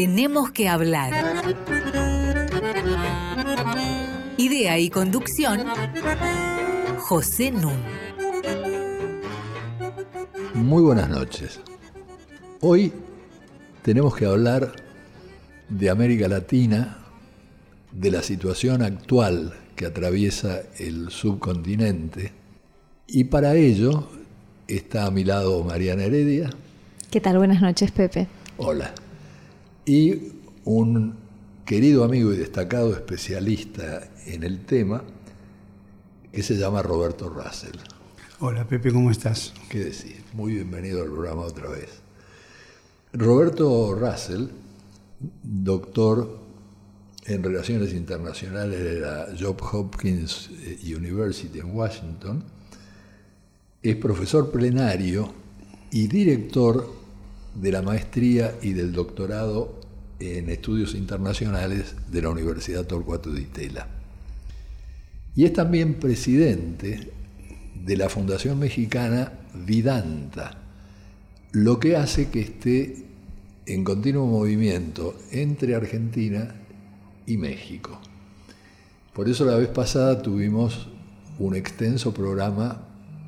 Tenemos que hablar. Idea y conducción, José Nun. Muy buenas noches. Hoy tenemos que hablar de América Latina, de la situación actual que atraviesa el subcontinente, y para ello está a mi lado Mariana Heredia. ¿Qué tal? Buenas noches, Pepe. Hola. Y un querido amigo y destacado especialista en el tema que se llama Roberto Russell. Hola Pepe, ¿cómo estás? ¿Qué decir? Muy bienvenido al programa otra vez. Roberto Russell, doctor en Relaciones Internacionales de la Johns Hopkins University en Washington, es profesor plenario y director de la maestría y del doctorado en estudios internacionales de la Universidad Torcuato Di Tella. Y es también presidente de la Fundación Mexicana Vidanta, lo que hace que esté en continuo movimiento entre Argentina y México. Por eso la vez pasada tuvimos un extenso programa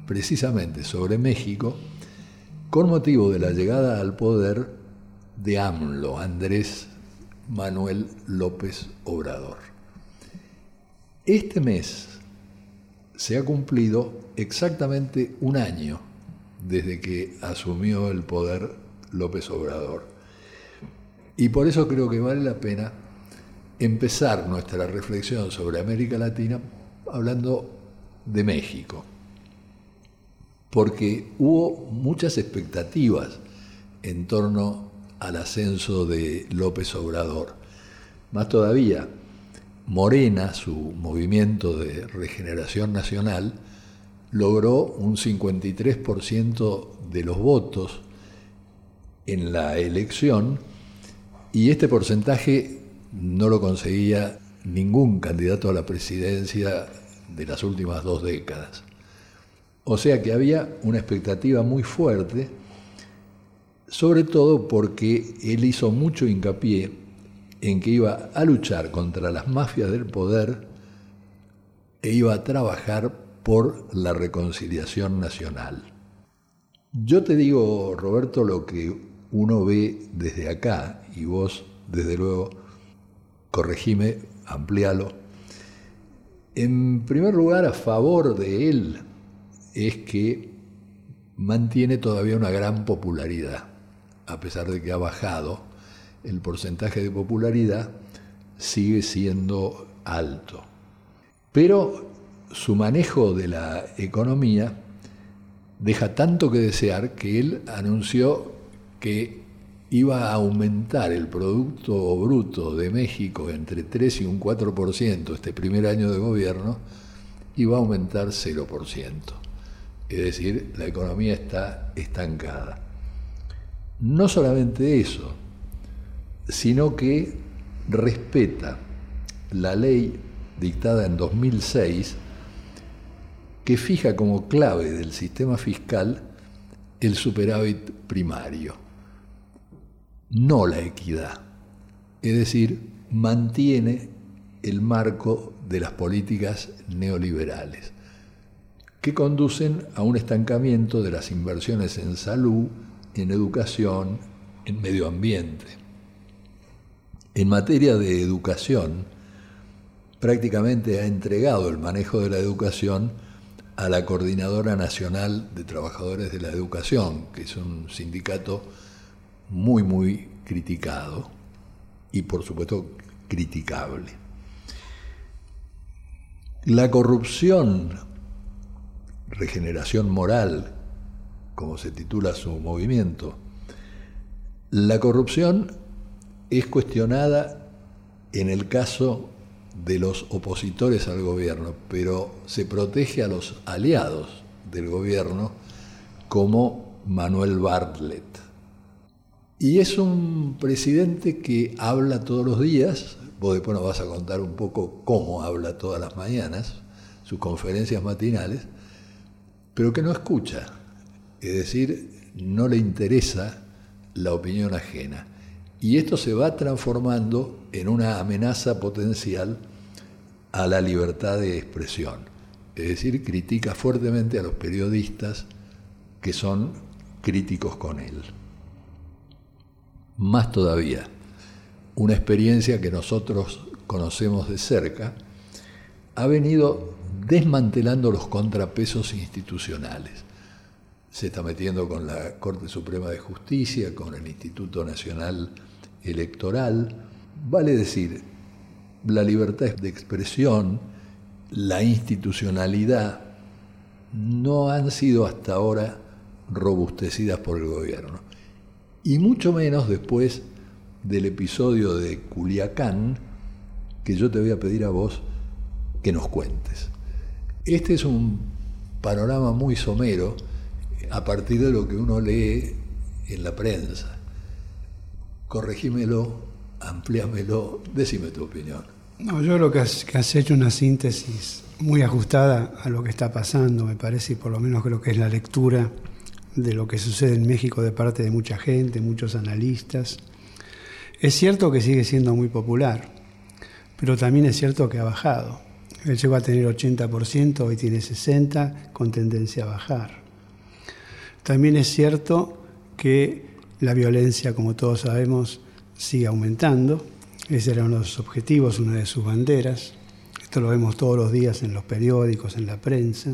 precisamente sobre México con motivo de la llegada al poder de AMLO, Andrés Manuel López Obrador. Este mes se ha cumplido exactamente un año desde que asumió el poder López Obrador. Y por eso creo que vale la pena empezar nuestra reflexión sobre América Latina hablando de México porque hubo muchas expectativas en torno al ascenso de López Obrador. Más todavía, Morena, su movimiento de regeneración nacional, logró un 53% de los votos en la elección y este porcentaje no lo conseguía ningún candidato a la presidencia de las últimas dos décadas. O sea que había una expectativa muy fuerte, sobre todo porque él hizo mucho hincapié en que iba a luchar contra las mafias del poder e iba a trabajar por la reconciliación nacional. Yo te digo, Roberto, lo que uno ve desde acá, y vos, desde luego, corregime, amplialo. En primer lugar, a favor de él, es que mantiene todavía una gran popularidad, a pesar de que ha bajado, el porcentaje de popularidad sigue siendo alto. Pero su manejo de la economía deja tanto que desear que él anunció que iba a aumentar el Producto Bruto de México entre 3 y un 4% este primer año de gobierno, iba a aumentar 0%. Es decir, la economía está estancada. No solamente eso, sino que respeta la ley dictada en 2006 que fija como clave del sistema fiscal el superávit primario, no la equidad. Es decir, mantiene el marco de las políticas neoliberales que conducen a un estancamiento de las inversiones en salud, en educación, en medio ambiente. En materia de educación, prácticamente ha entregado el manejo de la educación a la Coordinadora Nacional de Trabajadores de la Educación, que es un sindicato muy, muy criticado y por supuesto criticable. La corrupción regeneración moral, como se titula su movimiento, la corrupción es cuestionada en el caso de los opositores al gobierno, pero se protege a los aliados del gobierno como Manuel Bartlett. Y es un presidente que habla todos los días, vos después nos vas a contar un poco cómo habla todas las mañanas, sus conferencias matinales, pero que no escucha, es decir, no le interesa la opinión ajena. Y esto se va transformando en una amenaza potencial a la libertad de expresión. Es decir, critica fuertemente a los periodistas que son críticos con él. Más todavía, una experiencia que nosotros conocemos de cerca, ha venido desmantelando los contrapesos institucionales. Se está metiendo con la Corte Suprema de Justicia, con el Instituto Nacional Electoral. Vale decir, la libertad de expresión, la institucionalidad, no han sido hasta ahora robustecidas por el gobierno. Y mucho menos después del episodio de Culiacán, que yo te voy a pedir a vos que nos cuentes. Este es un panorama muy somero a partir de lo que uno lee en la prensa. Corregímelo, amplíamelo, decime tu opinión. No, yo creo que has, que has hecho una síntesis muy ajustada a lo que está pasando, me parece, y por lo menos creo que es la lectura de lo que sucede en México de parte de mucha gente, muchos analistas. Es cierto que sigue siendo muy popular, pero también es cierto que ha bajado. Él llegó a tener 80%, hoy tiene 60%, con tendencia a bajar. También es cierto que la violencia, como todos sabemos, sigue aumentando. Ese era uno de sus objetivos, una de sus banderas. Esto lo vemos todos los días en los periódicos, en la prensa.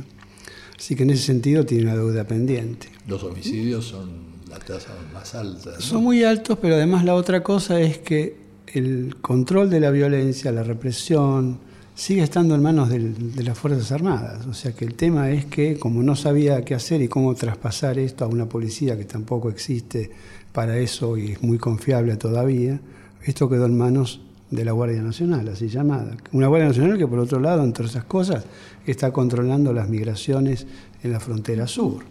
Así que en ese sentido tiene una deuda pendiente. Los homicidios son la tasa más alta. Son muy altos, pero además la otra cosa es que el control de la violencia, la represión, sigue estando en manos de las Fuerzas Armadas. O sea que el tema es que como no sabía qué hacer y cómo traspasar esto a una policía que tampoco existe para eso y es muy confiable todavía, esto quedó en manos de la Guardia Nacional, así llamada. Una Guardia Nacional que por otro lado, entre esas cosas, está controlando las migraciones en la frontera sur.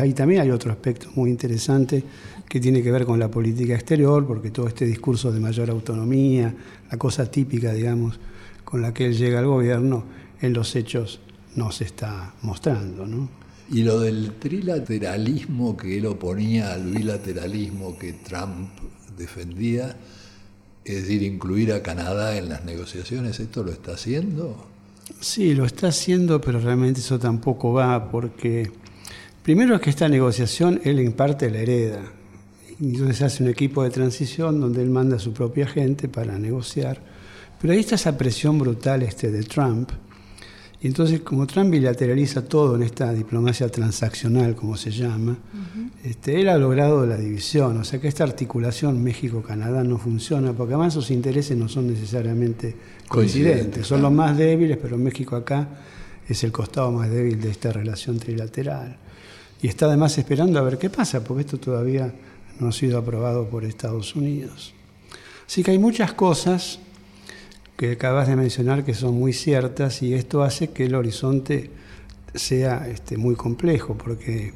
Ahí también hay otro aspecto muy interesante que tiene que ver con la política exterior, porque todo este discurso de mayor autonomía, la cosa típica, digamos, con la que él llega al gobierno, en los hechos no se está mostrando. ¿no? Y lo del trilateralismo que él oponía al bilateralismo que Trump defendía, es decir, incluir a Canadá en las negociaciones, ¿esto lo está haciendo? Sí, lo está haciendo, pero realmente eso tampoco va porque Primero es que esta negociación él en parte la hereda. Entonces hace un equipo de transición donde él manda a su propia gente para negociar. Pero ahí está esa presión brutal este de Trump. Y entonces, como Trump bilateraliza todo en esta diplomacia transaccional, como se llama, este, él ha logrado la división. O sea que esta articulación México-Canadá no funciona, porque además sus intereses no son necesariamente coincidentes. Son los más débiles, pero México acá es el costado más débil de esta relación trilateral y está además esperando a ver qué pasa, porque esto todavía no ha sido aprobado por Estados Unidos. Así que hay muchas cosas que acabas de mencionar que son muy ciertas y esto hace que el horizonte sea este, muy complejo, porque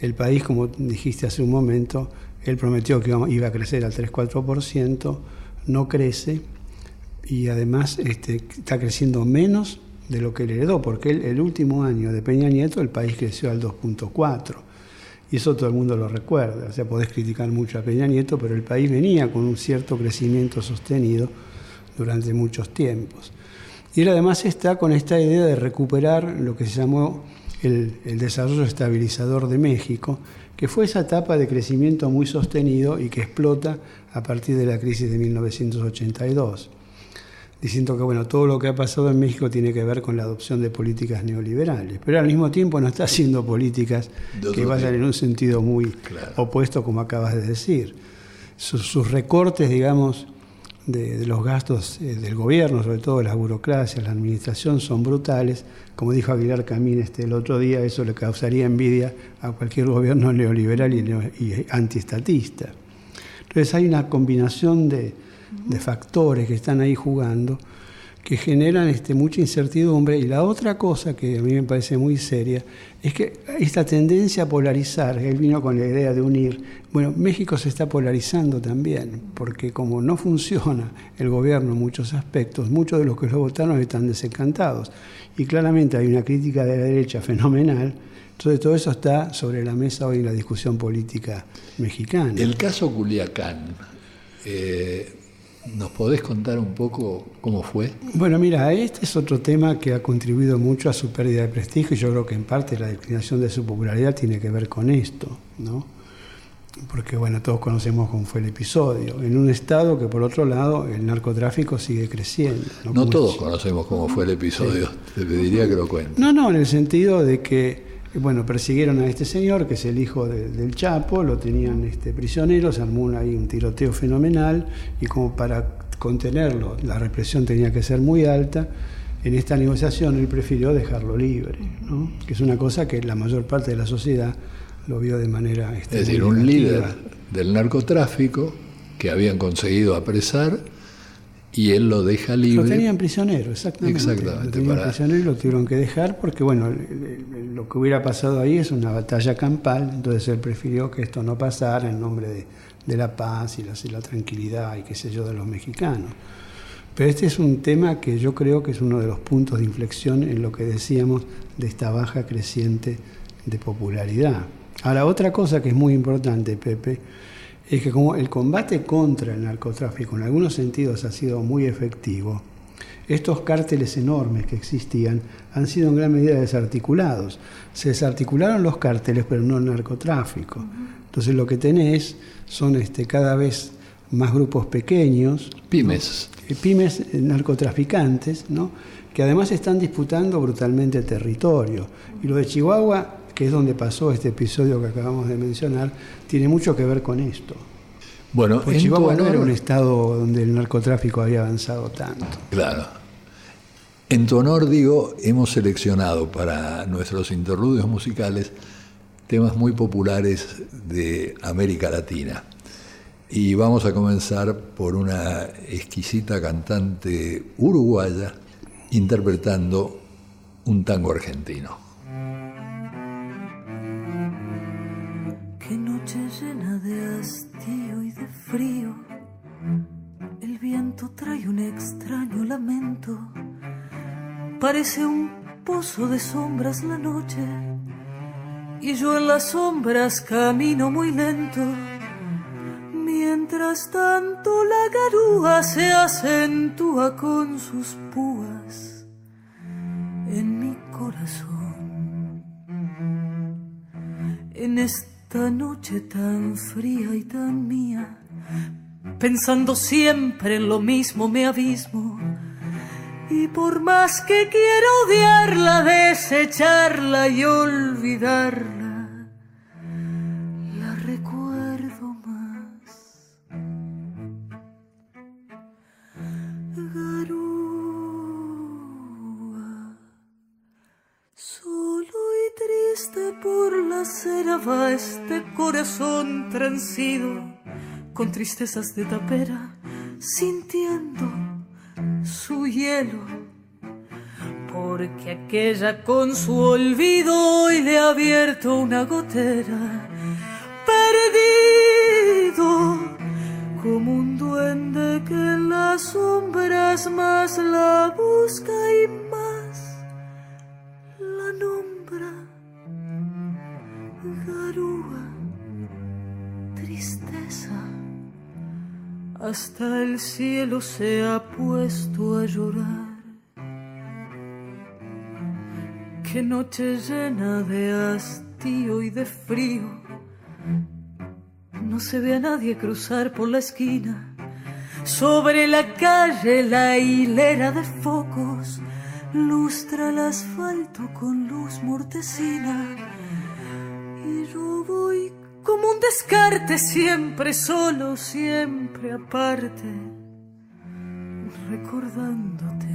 el país, como dijiste hace un momento, él prometió que iba a crecer al 3-4%, no crece y además este, está creciendo menos de lo que le heredó, porque el, último año de Peña Nieto el país creció al 2.4. Y eso todo el mundo lo recuerda. O sea, podés criticar mucho a Peña Nieto, pero el país venía con un cierto crecimiento sostenido durante muchos tiempos. Y él además está con esta idea de recuperar lo que se llamó el, el, desarrollo estabilizador de México, que fue esa etapa de crecimiento muy sostenido y que explota a partir de la crisis de 1982 diciendo que bueno, todo lo que ha pasado en México tiene que ver con la adopción de políticas neoliberales, pero al mismo tiempo no está haciendo políticas que vayan en un sentido muy opuesto, como acabas de decir. Sus, recortes, digamos, de, los gastos eh, del gobierno, sobre todo de las burocracias, la administración, son brutales. Como dijo Aguilar Camín este, el otro día, eso le causaría envidia a cualquier gobierno neoliberal y, y antiestatista. Entonces hay una combinación de factores que están ahí jugando que generan este, mucha incertidumbre. Y la otra cosa que a mí me parece muy seria es que esta tendencia a polarizar, él vino con la idea de unir, bueno, México se está polarizando también, porque como no funciona el gobierno en muchos aspectos, muchos de los que lo votaron están desencantados. Y claramente hay una crítica de la derecha fenomenal. Entonces todo eso está sobre la mesa hoy en la discusión política mexicana. El caso Culiacán Eh, ¿Nos podés contar un poco cómo fue? Bueno, mira, este es otro tema que ha contribuido mucho a su pérdida de prestigio y yo creo que en parte la declinación de su popularidad tiene que ver con esto, ¿no? Porque, bueno, todos conocemos cómo fue el episodio. En un estado que, por otro lado, el narcotráfico sigue creciendo. No, todos conocemos cómo fue el episodio, te pediría que lo cuentes. No, no, en el sentido de que bueno, persiguieron a este señor, que es el hijo del Chapo, lo tenían este, prisionero, se armó ahí un tiroteo fenomenal y como para contenerlo, la represión tenía que ser muy alta, en esta negociación él prefirió dejarlo libre, ¿no? que es una cosa que la mayor parte de la sociedad lo vio de manera... Este, es decir, un líder del narcotráfico que habían conseguido apresar y él lo deja libre. Lo tenían prisionero, exactamente. Exactamente. Lo tenían prisionero y lo tuvieron que dejar porque, bueno, lo que hubiera pasado ahí es una batalla campal, entonces él prefirió que esto no pasara en nombre de, de la paz y la, y la, tranquilidad y qué sé yo de los mexicanos. Pero este es un tema que yo creo que es uno de los puntos de inflexión en lo que decíamos de esta baja creciente de popularidad. Ahora, otra cosa que es muy importante, Pepe, es que como el combate contra el narcotráfico en algunos sentidos ha sido muy efectivo, estos cárteles enormes que existían han sido en gran medida desarticulados. Se desarticularon los cárteles, pero no el narcotráfico. Entonces lo que tenés son este, cada vez más grupos pequeños. Pymes. Eh, pymes eh, narcotraficantes, ¿no? que además están disputando brutalmente territorio. Y lo de Chihuahua que es donde pasó este episodio que acabamos de mencionar, tiene mucho que ver con esto. Bueno, Porque Chihuahua no era un estado donde el narcotráfico había avanzado tanto. Claro. En tu honor, digo, hemos seleccionado para nuestros interludios musicales temas muy populares de América Latina. Y vamos a comenzar por una exquisita cantante uruguaya interpretando un tango argentino. Trae un extraño lamento. Parece un pozo de sombras la noche. Y yo en las sombras camino muy lento. Mientras tanto la garúa se acentúa con sus púas en mi corazón. En esta noche tan fría y tan mía Pensando siempre en lo mismo me abismo. Y por más que quiero odiarla, desecharla y olvidarla, la recuerdo más. Garúa, solo y triste por la cera va este corazón transido con tristezas de tapera, sintiendo su hielo, porque aquella con su olvido hoy le ha abierto una gotera, perdido como un duende que en las sombras más la busca y hasta el cielo se ha puesto a llorar. Qué noche llena de hastío y de frío. No se ve a nadie cruzar por la esquina. Sobre la calle la hilera de focos lustra el asfalto con luz mortecina. Y yo voy como un descarte, siempre solo, siempre aparte, recordándote.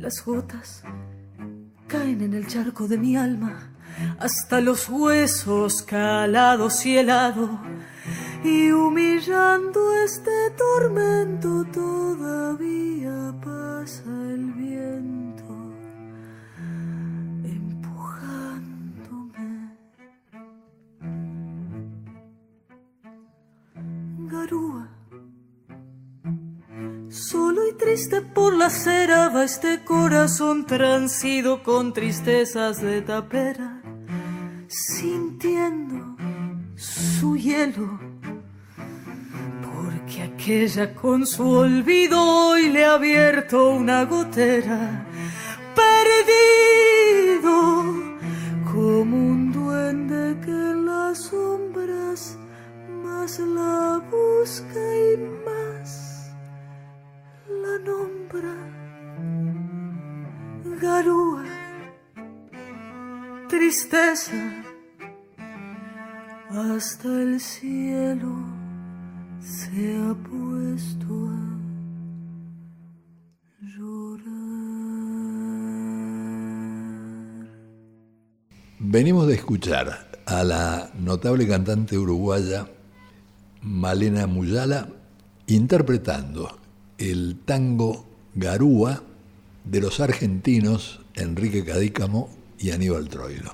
Las gotas caen en el charco de mi alma, hasta los huesos calados y helados, y humillando este tormento todavía pasa el viento Solo y triste por la cera va este corazón transido con tristezas de tapera, sintiendo su hielo, que ella con su olvido hoy le ha abierto una gotera. Perdido como un duende que en las sombras más la busca y más la nombra. Garúa, tristeza, hasta el cielo se ha puesto a llorar. Venimos de escuchar a la notable cantante uruguaya Malena Muyala interpretando el tango Garúa de los argentinos Enrique Cadícamo y Aníbal Troilo.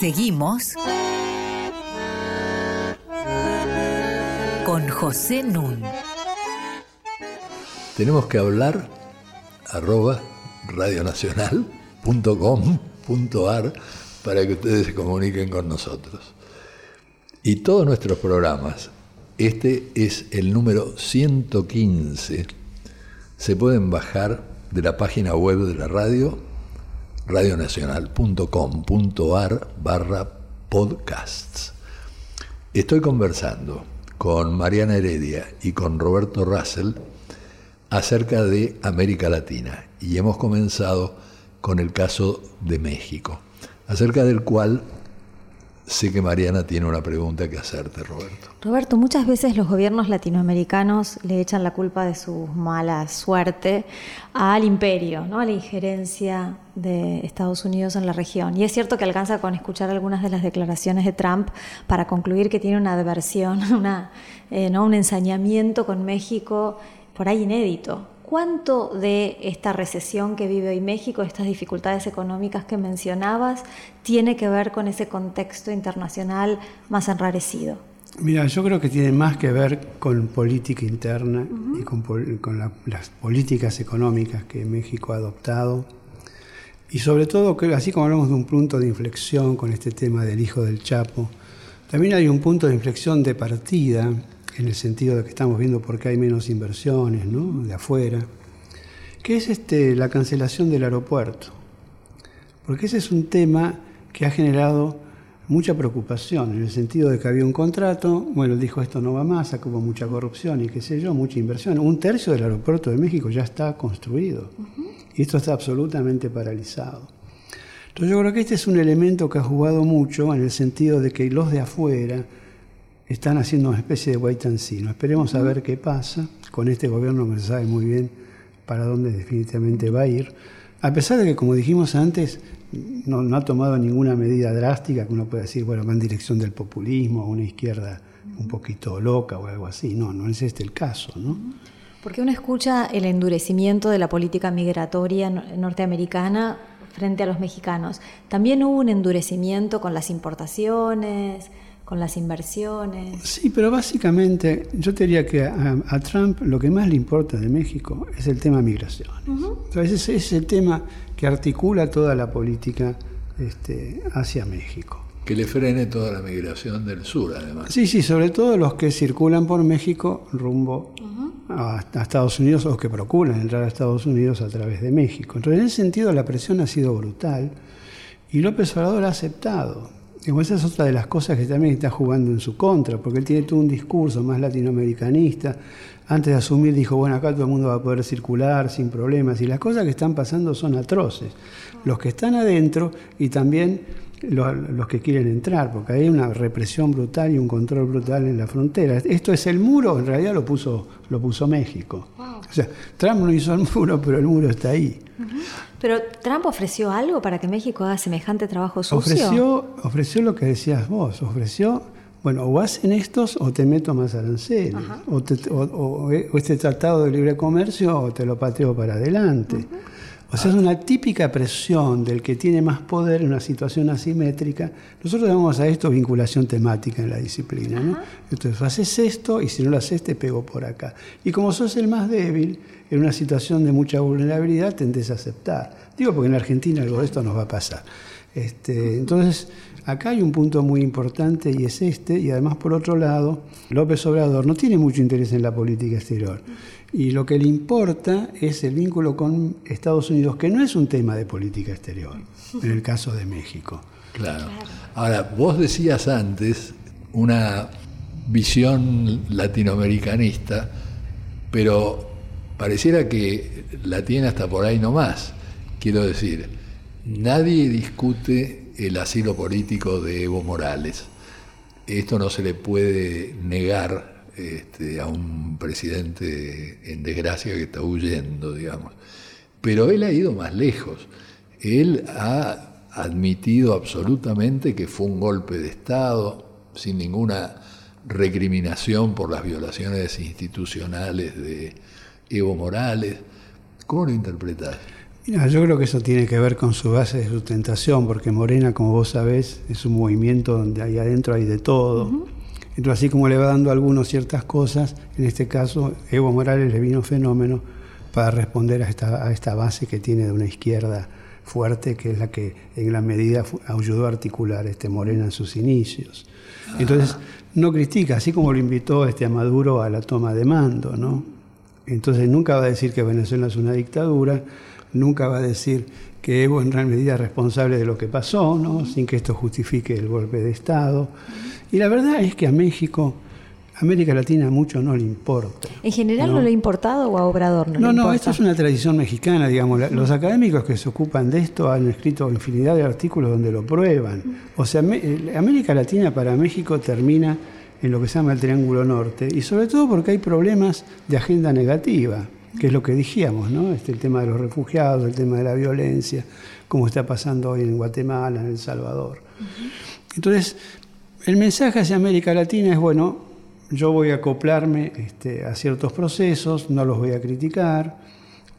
Seguimos con José Nun. Tenemos que hablar arroba radionacional.com.ar para que ustedes se comuniquen con nosotros. Y todos nuestros programas, este es el número 115, se pueden bajar de la página web de la radio radionacional.com.ar barra podcasts. Estoy conversando con Mariana Heredia y con Roberto Russell acerca de América Latina y hemos comenzado con el caso de México, acerca del cual sé que Mariana tiene una pregunta que hacerte, Roberto. Roberto, muchas veces los gobiernos latinoamericanos le echan la culpa de su mala suerte al imperio, ¿no? a la injerencia de Estados Unidos en la región. Y es cierto que alcanza con escuchar algunas de las declaraciones de Trump para concluir que tiene una adversión, una, eh, ¿no? un ensañamiento con México por ahí inédito. ¿Cuánto de esta recesión que vive hoy México, estas dificultades económicas que mencionabas, tiene que ver con ese contexto internacional más enrarecido? Mira, yo creo que tiene más que ver con política interna y con, con la, las políticas económicas que México ha adoptado. Y sobre todo, así como hablamos de un punto de inflexión con este tema del hijo del Chapo, también hay un punto de inflexión de partida en el sentido de que estamos viendo por qué hay menos inversiones ¿no? de afuera, que es este, la cancelación del aeropuerto. Porque ese es un tema que ha generado mucha preocupación, en el sentido de que había un contrato, bueno, dijo esto no va más, hubo mucha corrupción y qué sé yo, mucha inversión. Un tercio del aeropuerto de México ya está construido y esto está absolutamente paralizado. Entonces yo creo que este es un elemento que ha jugado mucho en el sentido de que los de afuera, están haciendo una especie de wait and see. Esperemos a ver qué pasa con este gobierno que se sabe muy bien para dónde definitivamente va a ir. A pesar de que, como dijimos antes, no, ha tomado ninguna medida drástica que uno pueda decir, bueno, va en dirección del populismo, a una izquierda un poquito loca o algo así. No, no es este el caso, ¿no? Porque uno escucha el endurecimiento de la política migratoria norteamericana frente a los mexicanos. También hubo un endurecimiento con las importaciones, con las inversiones. Sí, pero básicamente yo te diría que a, Trump lo que más le importa de México es el tema migración. Entonces ese es el tema que articula toda la política este, hacia México. Que le frene toda la migración del sur, además. Sí, sí, sobre todo los que circulan por México rumbo a, a, Estados Unidos o que procuran entrar a Estados Unidos a través de México. Entonces, en ese sentido, la presión ha sido brutal y López Obrador ha aceptado esa es otra de las cosas que también está jugando en su contra, porque él tiene todo un discurso más latinoamericanista. Antes de asumir dijo, bueno, acá todo el mundo va a poder circular sin problemas, y las cosas que están pasando son atroces. Los que están adentro y también los, que quieren entrar, porque hay una represión brutal y un control brutal en la frontera. Esto es el muro, en realidad lo puso, lo puso México. O sea, Trump no hizo el muro, pero el muro está ahí. Pero Trump ofreció algo para que México haga semejante trabajo sucio. Ofreció, ofreció lo que decías vos, ofreció, bueno, o hacen estos o te meto más aranceles, o, o, este tratado de libre comercio o te lo pateo para adelante. O sea, es una típica presión del que tiene más poder en una situación asimétrica. Nosotros llamamos a esto vinculación temática en la disciplina. ¿no? Entonces, haces esto y si no lo haces te pego por acá. Y como sos el más débil, en una situación de mucha vulnerabilidad tendés a aceptar. Digo porque en Argentina algo de esto nos va a pasar. Este, entonces, acá hay un punto muy importante y es este, y además por otro lado, López Obrador no tiene mucho interés en la política exterior. Y lo que le importa es el vínculo con Estados Unidos, que no es un tema de política exterior, en el caso de México. Claro. Ahora, vos decías antes una visión latinoamericanista, pero pareciera que la tiene hasta por ahí nomás. Quiero decir, nadie discute el asilo político de Evo Morales. Esto no se le puede negar este, a un presidente en desgracia que está huyendo, digamos. Pero él ha ido más lejos. Él ha admitido absolutamente que fue un golpe de Estado, sin ninguna recriminación por las violaciones institucionales de Evo Morales. ¿Cómo lo interpretas? Mira, yo creo que eso tiene que ver con su base de sustentación, porque Morena, como vos sabés, es un movimiento donde ahí adentro hay de todo. Entonces, así como le va dando a algunos ciertas cosas, en este caso, Evo Morales le vino fenómeno para responder a esta, a esta base que tiene de una izquierda fuerte, que es la que en la medida ayudó a articular este Morena en sus inicios. Entonces, no critica, así como lo invitó este a Maduro a la toma de mando, ¿no? Entonces nunca va a decir que Venezuela es una dictadura, nunca va a decir que Evo en gran medida es responsable de lo que pasó, ¿no? sin que esto justifique el golpe de Estado. Y la verdad es que a México, América Latina mucho no le importa. ¿En general no, le ha importado o a Obrador no, no le importa? No, esto es una tradición mexicana, digamos. Los académicos que se ocupan de esto han escrito infinidad de artículos donde lo prueban. O sea, América Latina para México termina en lo que se llama el Triángulo Norte, y sobre todo porque hay problemas de agenda negativa, que es lo que dijimos, ¿no? Este, el tema de los refugiados, el tema de la violencia, como está pasando hoy en Guatemala, en El Salvador. Entonces, el mensaje hacia América Latina es, bueno, yo voy a acoplarme este, a ciertos procesos, no los voy a criticar,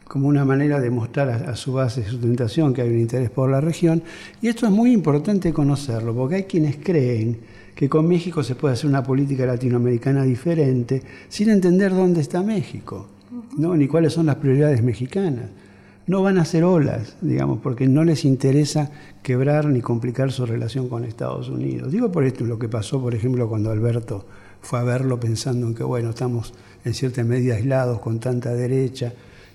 como una manera de mostrar a, su base de sustentación que hay un interés por la región. Y esto es muy importante conocerlo, porque hay quienes creen que con México se puede hacer una política latinoamericana diferente sin entender dónde está México, ¿no? ni cuáles son las prioridades mexicanas. No van a hacer olas, digamos, porque no les interesa quebrar ni complicar su relación con Estados Unidos. Digo por esto lo que pasó, por ejemplo, cuando Alberto fue a verlo pensando en que, bueno, estamos en cierta medida aislados con tanta derecha,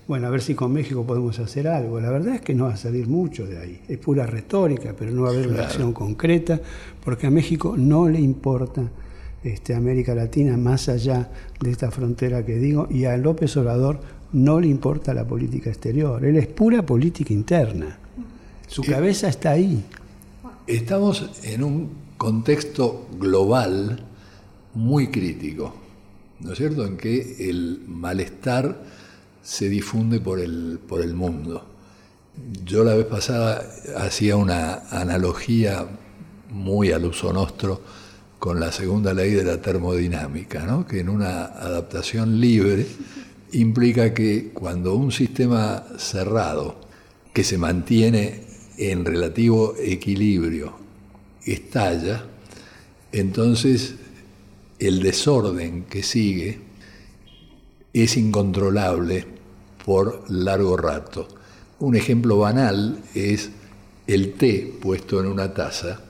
bueno, a ver si con México podemos hacer algo. La verdad es que no va a salir mucho de ahí. Es pura retórica, pero no va a haber una acción concreta, porque a México no le importa este, América Latina más allá de esta frontera que digo, y a López Obrador no le importa la política exterior. Él es pura política interna. Su cabeza está ahí. Estamos en un contexto global muy crítico, ¿no es cierto? En que el malestar se difunde por el, por el mundo. Yo la vez pasada hacía una analogía muy al uso nostro con la segunda ley de la termodinámica, ¿no? que en una adaptación libre implica que cuando un sistema cerrado que se mantiene en relativo equilibrio estalla, entonces el desorden que sigue es incontrolable por largo rato. Un ejemplo banal es el té puesto en una taza,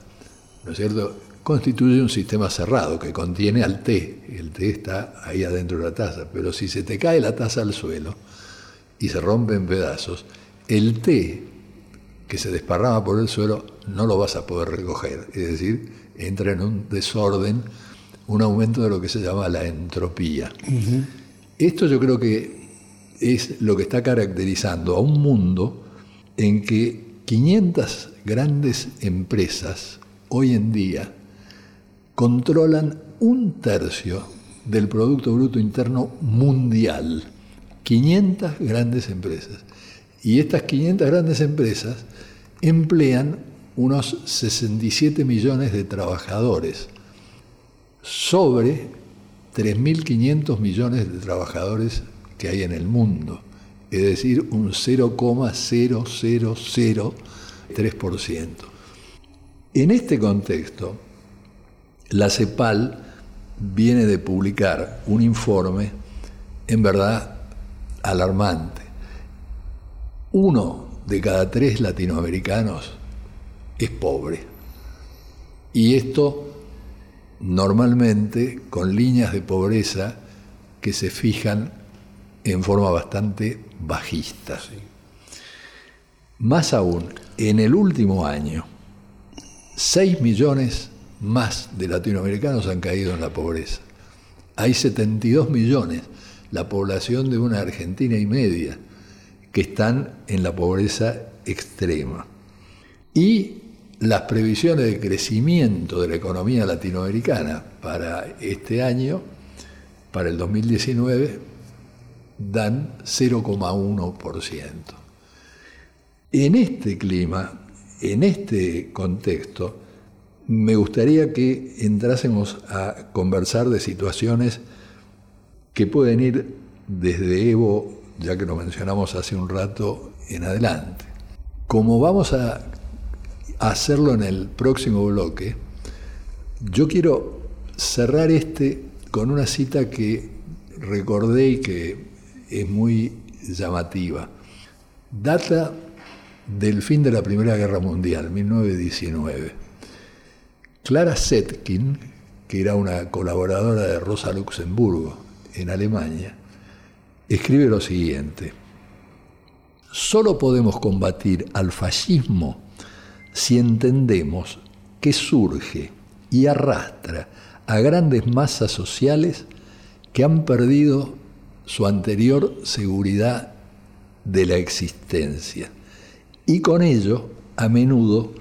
¿no es cierto? Constituye un sistema cerrado que contiene al té. El té está ahí adentro de la taza, pero si se te cae la taza al suelo y se rompe en pedazos, el té que se desparrama por el suelo no lo vas a poder recoger. Es decir, entra en un desorden, un aumento de lo que se llama la entropía. Esto yo creo que es lo que está caracterizando a un mundo en que 500 grandes empresas hoy en día controlan un tercio del Producto Bruto Interno mundial. 500 grandes empresas. Y estas 500 grandes empresas emplean unos 67 millones de trabajadores sobre 3.500 millones de trabajadores que hay en el mundo, es decir, un 0,0003%. En este contexto, la CEPAL viene de publicar un informe en verdad alarmante. Uno de cada tres latinoamericanos es pobre. Y esto normalmente con líneas de pobreza que se fijan en forma bastante bajista. Más aún, en el último año, 6 millones más de latinoamericanos han caído en la pobreza. Hay 72 millones, la población de una Argentina y media, que están en la pobreza extrema. Y las previsiones de crecimiento de la economía latinoamericana para este año, para el 2019, dan 0,1%. En este clima, en este contexto, me gustaría que entrásemos a conversar de situaciones que pueden ir desde Evo, ya que lo mencionamos hace un rato, en adelante. Como vamos a hacerlo en el próximo bloque, yo quiero cerrar este con una cita que recordé y que es muy llamativa. Data del fin de la Primera Guerra Mundial, 1919. Clara Zetkin, que era una colaboradora de Rosa Luxemburgo en Alemania, escribe lo siguiente. Solo podemos combatir al fascismo si entendemos que surge y arrastra a grandes masas sociales que han perdido su anterior seguridad de la existencia y con ello a menudo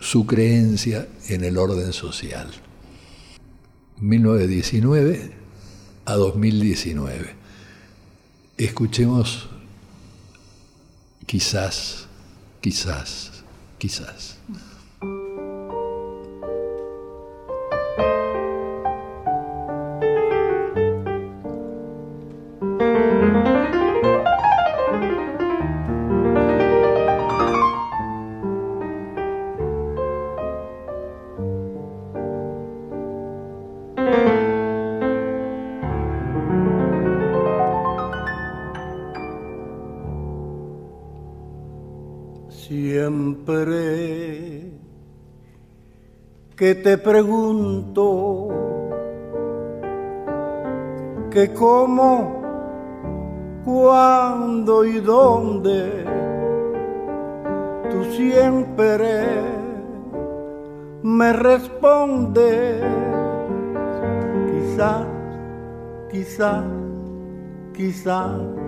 su creencia en el orden social. 1919 a 2019. Escuchemos quizás, quizás quizás. Que te pregunto que cómo, cuándo y dónde tú siempre me respondes quizás, quizás, quizás.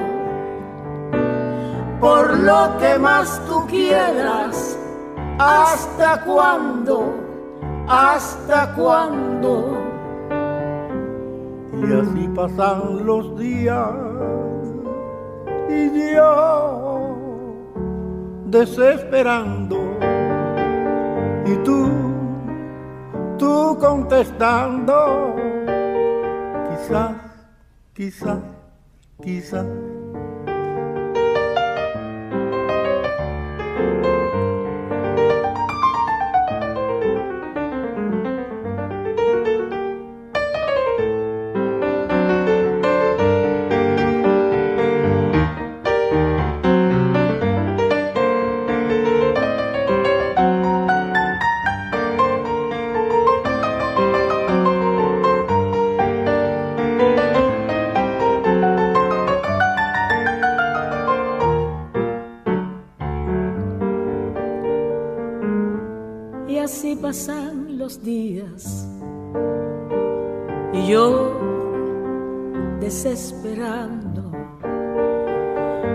lo que más tú quieras. ¿Hasta cuándo? ¿Hasta cuándo? Y así pasan los días. Y yo desesperando. Y tú, tú contestando, quizás, quizás, quizás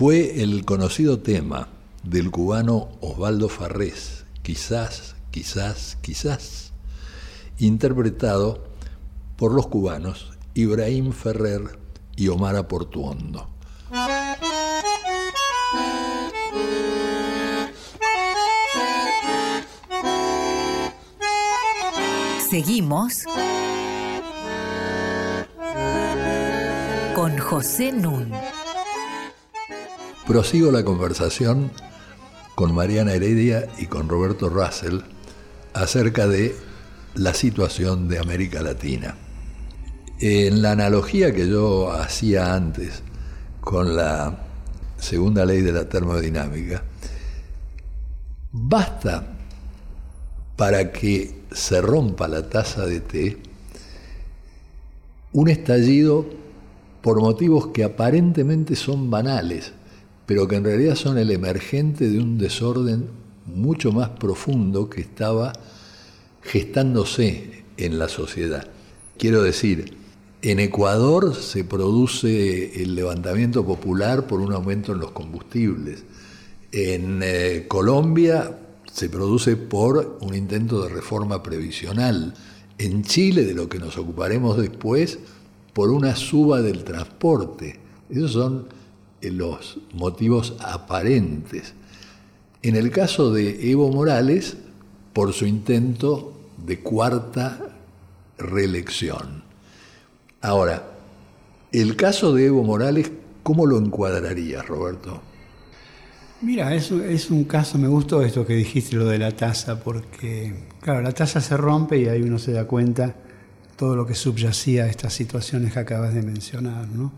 Fue el conocido tema del cubano Osvaldo Farrés, quizás, quizás, quizás, interpretado por los cubanos Ibrahim Ferrer y Omar Aportuondo. Seguimos con José Nun. Prosigo la conversación con Mariana Heredia y con Roberto Russell acerca de la situación de América Latina. En la analogía que yo hacía antes con la segunda ley de la termodinámica, basta para que se rompa la taza de té un estallido por motivos que aparentemente son banales, pero que en realidad son el emergente de un desorden mucho más profundo que estaba gestándose en la sociedad. Quiero decir, en Ecuador se produce el levantamiento popular por un aumento en los combustibles. En eh, Colombia se produce por un intento de reforma previsional. En Chile, de lo que nos ocuparemos después, por una suba del transporte. Esos son los motivos aparentes. En el caso de Evo Morales, por su intento de cuarta reelección. Ahora, el caso de Evo Morales, ¿cómo lo encuadrarías, Roberto? Mira, es, es un caso, me gustó esto que dijiste, lo de la taza, porque, claro, la taza se rompe y ahí uno se da cuenta todo lo que subyacía a estas situaciones que acabas de mencionar, ¿no?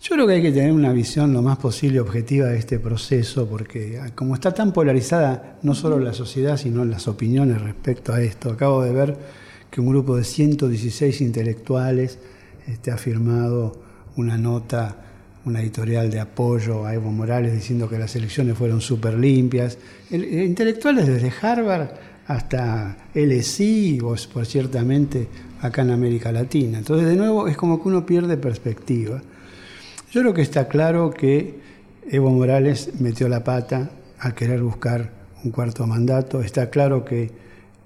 Yo creo que hay que tener una visión lo más posible objetiva de este proceso, porque como está tan polarizada no solo la sociedad, sino las opiniones respecto a esto, acabo de ver que un grupo de 116 intelectuales este, ha firmado una nota una editorial de apoyo a Evo Morales diciendo que las elecciones fueron súper limpias. intelectuales desde Harvard hasta LSI o por ciertamente acá en América Latina. Entonces, de nuevo, es como que uno pierde perspectiva. Yo creo que está claro que Evo Morales metió la pata al querer buscar un cuarto mandato. Está claro que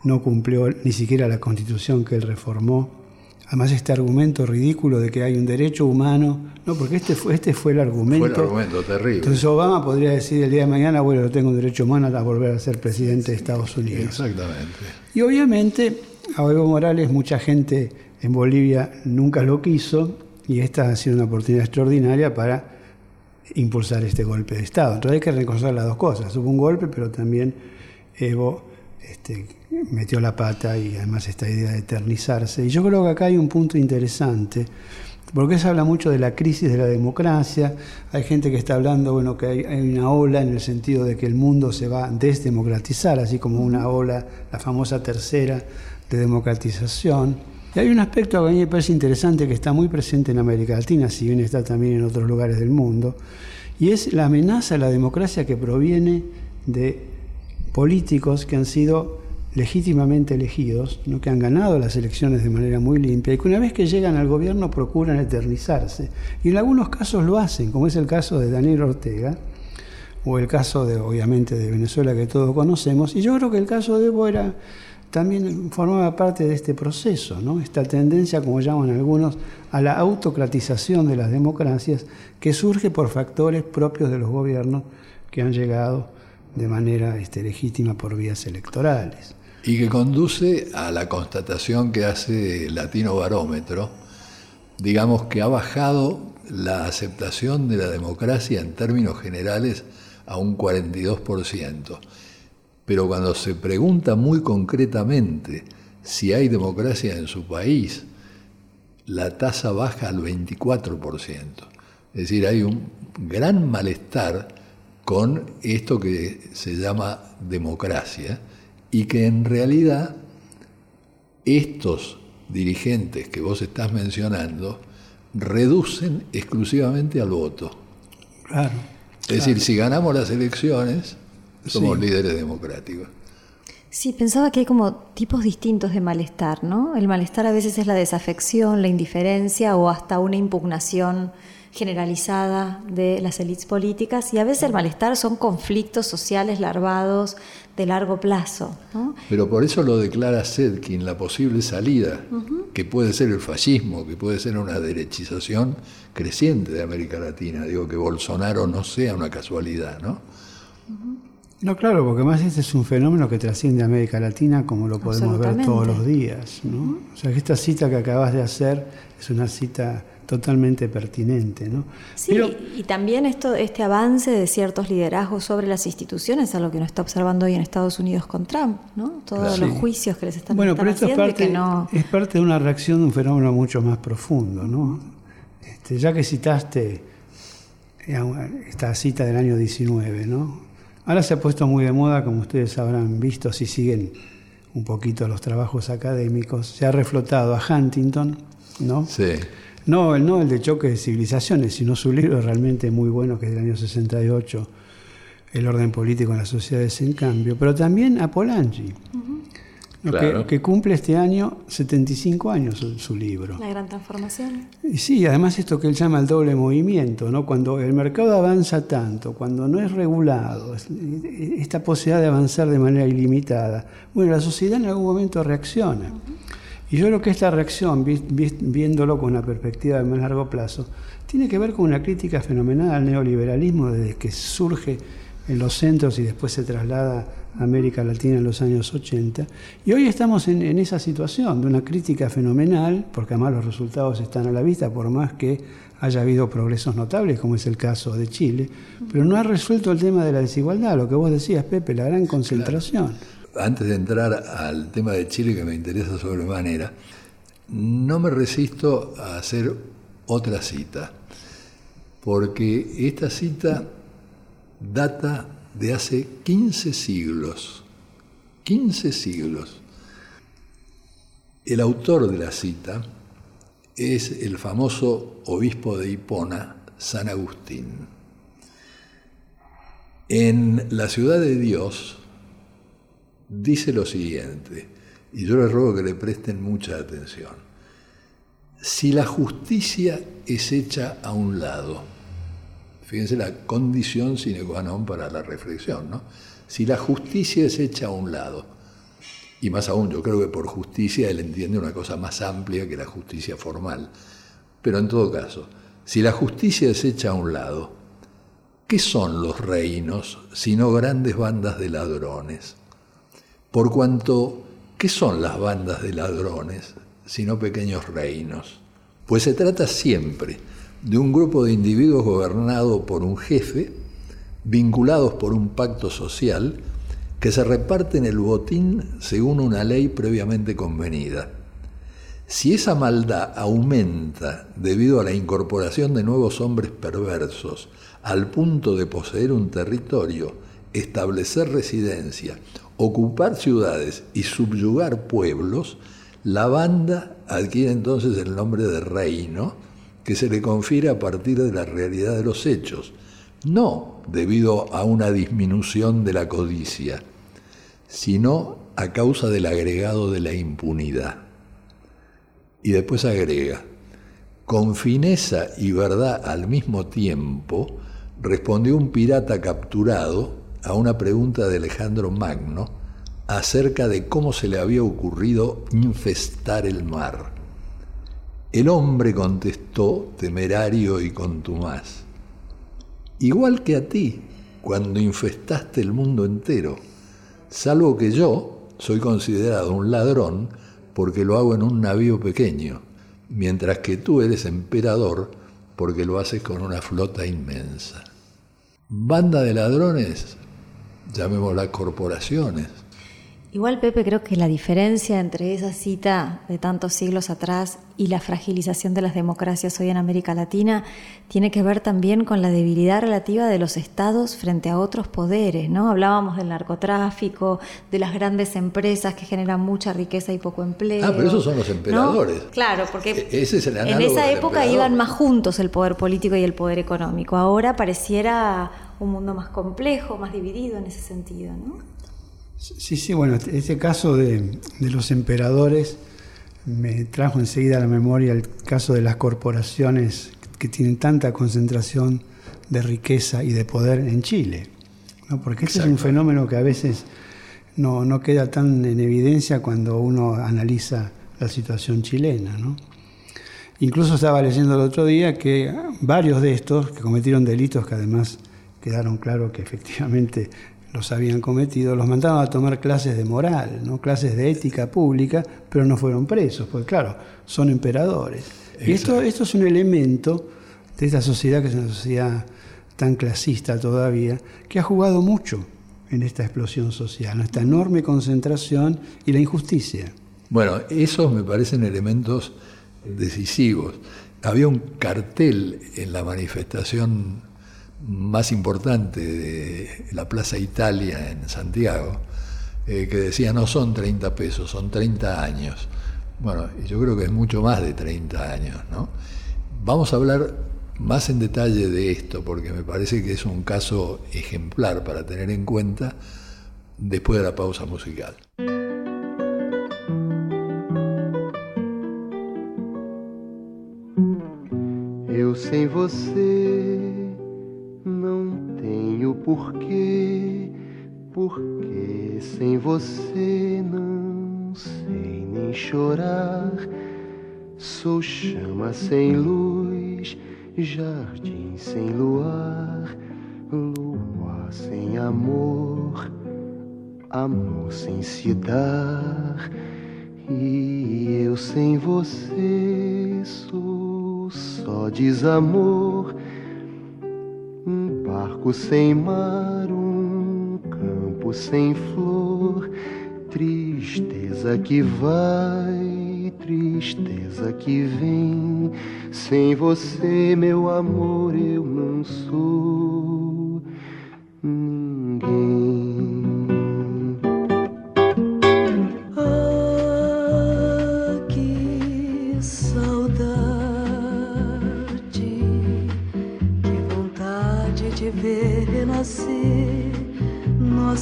no cumplió ni siquiera la constitución que él reformó Además, este argumento ridículo de que hay un derecho humano, no, porque este fue, este fue el argumento. Fue el argumento terrible. Entonces Obama podría decir el día de mañana, bueno, tengo un derecho humano a volver a ser presidente de Estados Unidos. Exactamente. Y obviamente a Evo Morales mucha gente en Bolivia nunca lo quiso y esta ha sido una oportunidad extraordinaria para impulsar este golpe de Estado. Entonces hay que reconocer las dos cosas. Hubo un golpe, pero también Evo este, metió la pata y además esta idea de eternizarse. Y yo creo que acá hay un punto interesante, porque se habla mucho de la crisis de la democracia, hay gente que está hablando, bueno, que hay, una ola en el sentido de que el mundo se va a desdemocratizar, así como una ola, la famosa tercera de democratización. Y hay un aspecto que a mí me parece interesante que está muy presente en América Latina, si bien está también en otros lugares del mundo, y es la amenaza a la democracia que proviene de políticos que han sido legítimamente elegidos, ¿no? que han ganado las elecciones de manera muy limpia y que una vez que llegan al gobierno procuran eternizarse. Y en algunos casos lo hacen, como es el caso de Daniel Ortega o el caso de, obviamente, de Venezuela que todos conocemos. Y yo creo que el caso de Evo también formaba parte de este proceso, ¿no? esta tendencia, como llaman algunos, a la autocratización de las democracias que surge por factores propios de los gobiernos que han llegado de manera este, legítima por vías electorales. Y que conduce a la constatación que hace Latino Barómetro, digamos que ha bajado la aceptación de la democracia en términos generales a un 42%. Pero cuando se pregunta muy concretamente si hay democracia en su país, la tasa baja al 24%. Es decir, hay un gran malestar con esto que se llama democracia y que en realidad estos dirigentes que vos estás mencionando reducen exclusivamente al voto. Claro. Es decir, si ganamos las elecciones, somos líderes democráticos. Sí, pensaba que hay como tipos distintos de malestar, ¿no? El malestar a veces es la desafección, la indiferencia o hasta una impugnación generalizada de las élites políticas y a veces el malestar son conflictos sociales larvados de largo plazo. ¿no? Pero por eso lo declara Sedkin, la posible salida, que puede ser el fascismo, que puede ser una derechización creciente de América Latina. Digo, que Bolsonaro no sea una casualidad, ¿no? No, claro, porque más este es un fenómeno que trasciende a América Latina como lo podemos ver todos los días. ¿no? O sea, que esta cita que acabas de hacer es una cita totalmente pertinente. ¿no? Sí, y también esto, este avance de ciertos liderazgos sobre las instituciones, algo que uno está observando hoy en Estados Unidos con Trump, ¿no? todos los juicios que les están, bueno, pero esto es parte, no... es parte de una reacción de un fenómeno mucho más profundo. ¿no? Este, ya que citaste esta cita del año 19, ¿no? Ahora se ha puesto muy de moda, como ustedes habrán visto si siguen un poquito los trabajos académicos, se ha reflotado a Huntington, ¿no? Sí. No, no el de choque de civilizaciones, sino su libro realmente muy bueno, que es del año 68, El orden político en las sociedades en cambio, pero también a Polanyi, Claro. que, que cumple este año 75 años su, su libro. La gran transformación. Y sí, además esto que él llama el doble movimiento, ¿no? Cuando el mercado avanza tanto, cuando no es regulado, es- esta posibilidad de avanzar de manera ilimitada, bueno, la sociedad en algún momento reacciona. Y yo creo que esta reacción, vi- vi- viéndolo con una perspectiva de más largo plazo, tiene que ver con una crítica fenomenal al neoliberalismo desde que surge en los centros y después se traslada a América Latina en los años 80. Y hoy estamos en, esa situación de una crítica fenomenal, porque además los resultados están a la vista, por más que haya habido progresos notables, como es el caso de Chile, pero no ha resuelto el tema de la desigualdad, lo que vos decías, Pepe, la gran concentración. Antes de entrar al tema de Chile que me interesa sobremanera, no me resisto a hacer otra cita, porque esta cita data de hace 15 siglos. 15 siglos. El autor de la cita es el famoso obispo de Hipona, San Agustín. En la ciudad de Dios dice lo siguiente, y yo les ruego que le presten mucha atención. Si la justicia es hecha a un lado, fíjense la condición sine qua non para la reflexión, ¿no? Si la justicia es hecha a un lado, y más aún, yo creo que por justicia él entiende una cosa más amplia que la justicia formal, pero en todo caso, si la justicia es hecha a un lado, ¿qué son los reinos sino grandes bandas de ladrones? Por cuanto, ¿qué son las bandas de ladrones sino pequeños reinos? Pues se trata siempre de un grupo de individuos gobernado por un jefe, vinculados por un pacto social, que se reparten el botín según una ley previamente convenida. Si esa maldad aumenta debido a la incorporación de nuevos hombres perversos al punto de poseer un territorio, establecer residencia, ocupar ciudades y subyugar pueblos, la banda adquiere entonces el nombre de reino que se le confiere a partir de la realidad de los hechos, no debido a una disminución de la codicia, sino a causa del agregado de la impunidad. Y después agrega, con fineza y verdad al mismo tiempo, respondió un pirata capturado a una pregunta de Alejandro Magno acerca de cómo se le había ocurrido infestar el mar. El hombre contestó, temerario y contumaz, igual que a ti, cuando infestaste el mundo entero, salvo que yo soy considerado un ladrón porque lo hago en un navío pequeño, mientras que tú eres emperador porque lo haces con una flota inmensa. Banda de ladrones, llamémosla corporaciones, Igual, Pepe, creo que la diferencia entre esa cita de tantos siglos atrás y la fragilización de las democracias hoy en América Latina tiene que ver también con la debilidad relativa de los estados frente a otros poderes, ¿no? Hablábamos del narcotráfico, de las grandes empresas que generan mucha riqueza y poco empleo. Ah, pero esos son los emperadores. Claro, porque E-, ese es el en esa época iban más juntos el poder político y el poder económico. Ahora pareciera un mundo más complejo, más dividido en ese sentido, ¿no? Sí, sí, bueno, este- este caso de, de los emperadores me trajo enseguida a la memoria el caso de las corporaciones que tienen tanta concentración de riqueza y de poder en Chile. ¿no? Porque este es un fenómeno que a veces no, no queda tan en evidencia cuando uno analiza la situación chilena. ¿no? Incluso estaba leyendo el otro día que varios de estos que cometieron delitos que además quedaron claro que efectivamente los habían cometido, los mandaban a tomar clases de moral, ¿no? clases de ética pública, pero no fueron presos, porque claro, son emperadores. Y esto, esto es un elemento de esta sociedad que es una sociedad tan clasista todavía, que ha jugado mucho en esta explosión social, ¿no? esta enorme concentración y la injusticia. Bueno, esos me parecen elementos decisivos. Había un cartel en la manifestación más importante de la Plaza Italia en Santiago, eh, que decía no son 30 pesos, son 30 años. Bueno, yo creo que es mucho más de 30 años, ¿no? Vamos a hablar más en detalle de esto, porque me parece que es un caso ejemplar para tener en cuenta después de la pausa musical. Eu sem porquê, porque sem você não sei nem chorar. Sou chama sem luz, jardim sem luar, lua sem amor, amor sem se dar. E eu sem você sou só desamor, barco sem mar, um campo sem flor, tristeza que vai, tristeza que vem. Sem você, meu amor, eu não sou ninguém.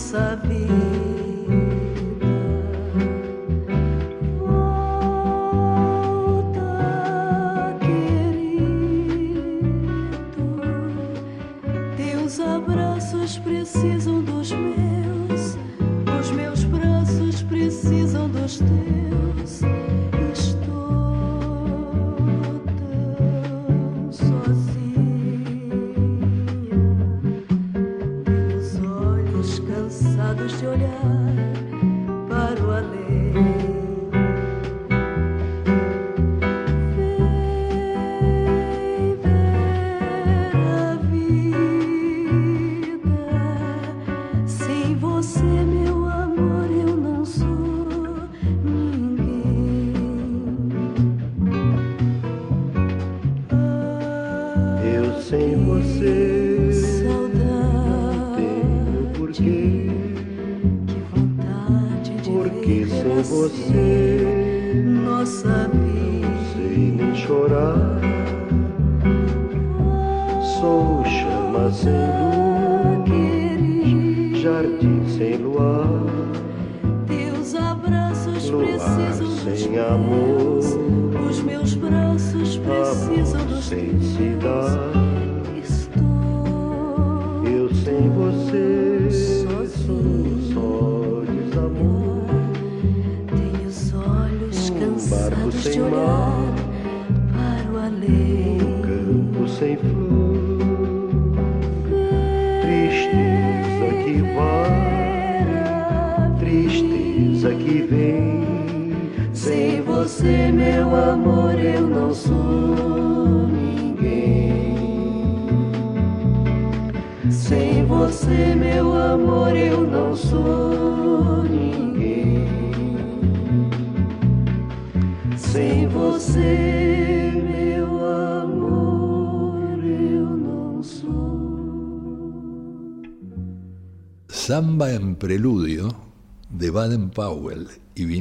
sabia.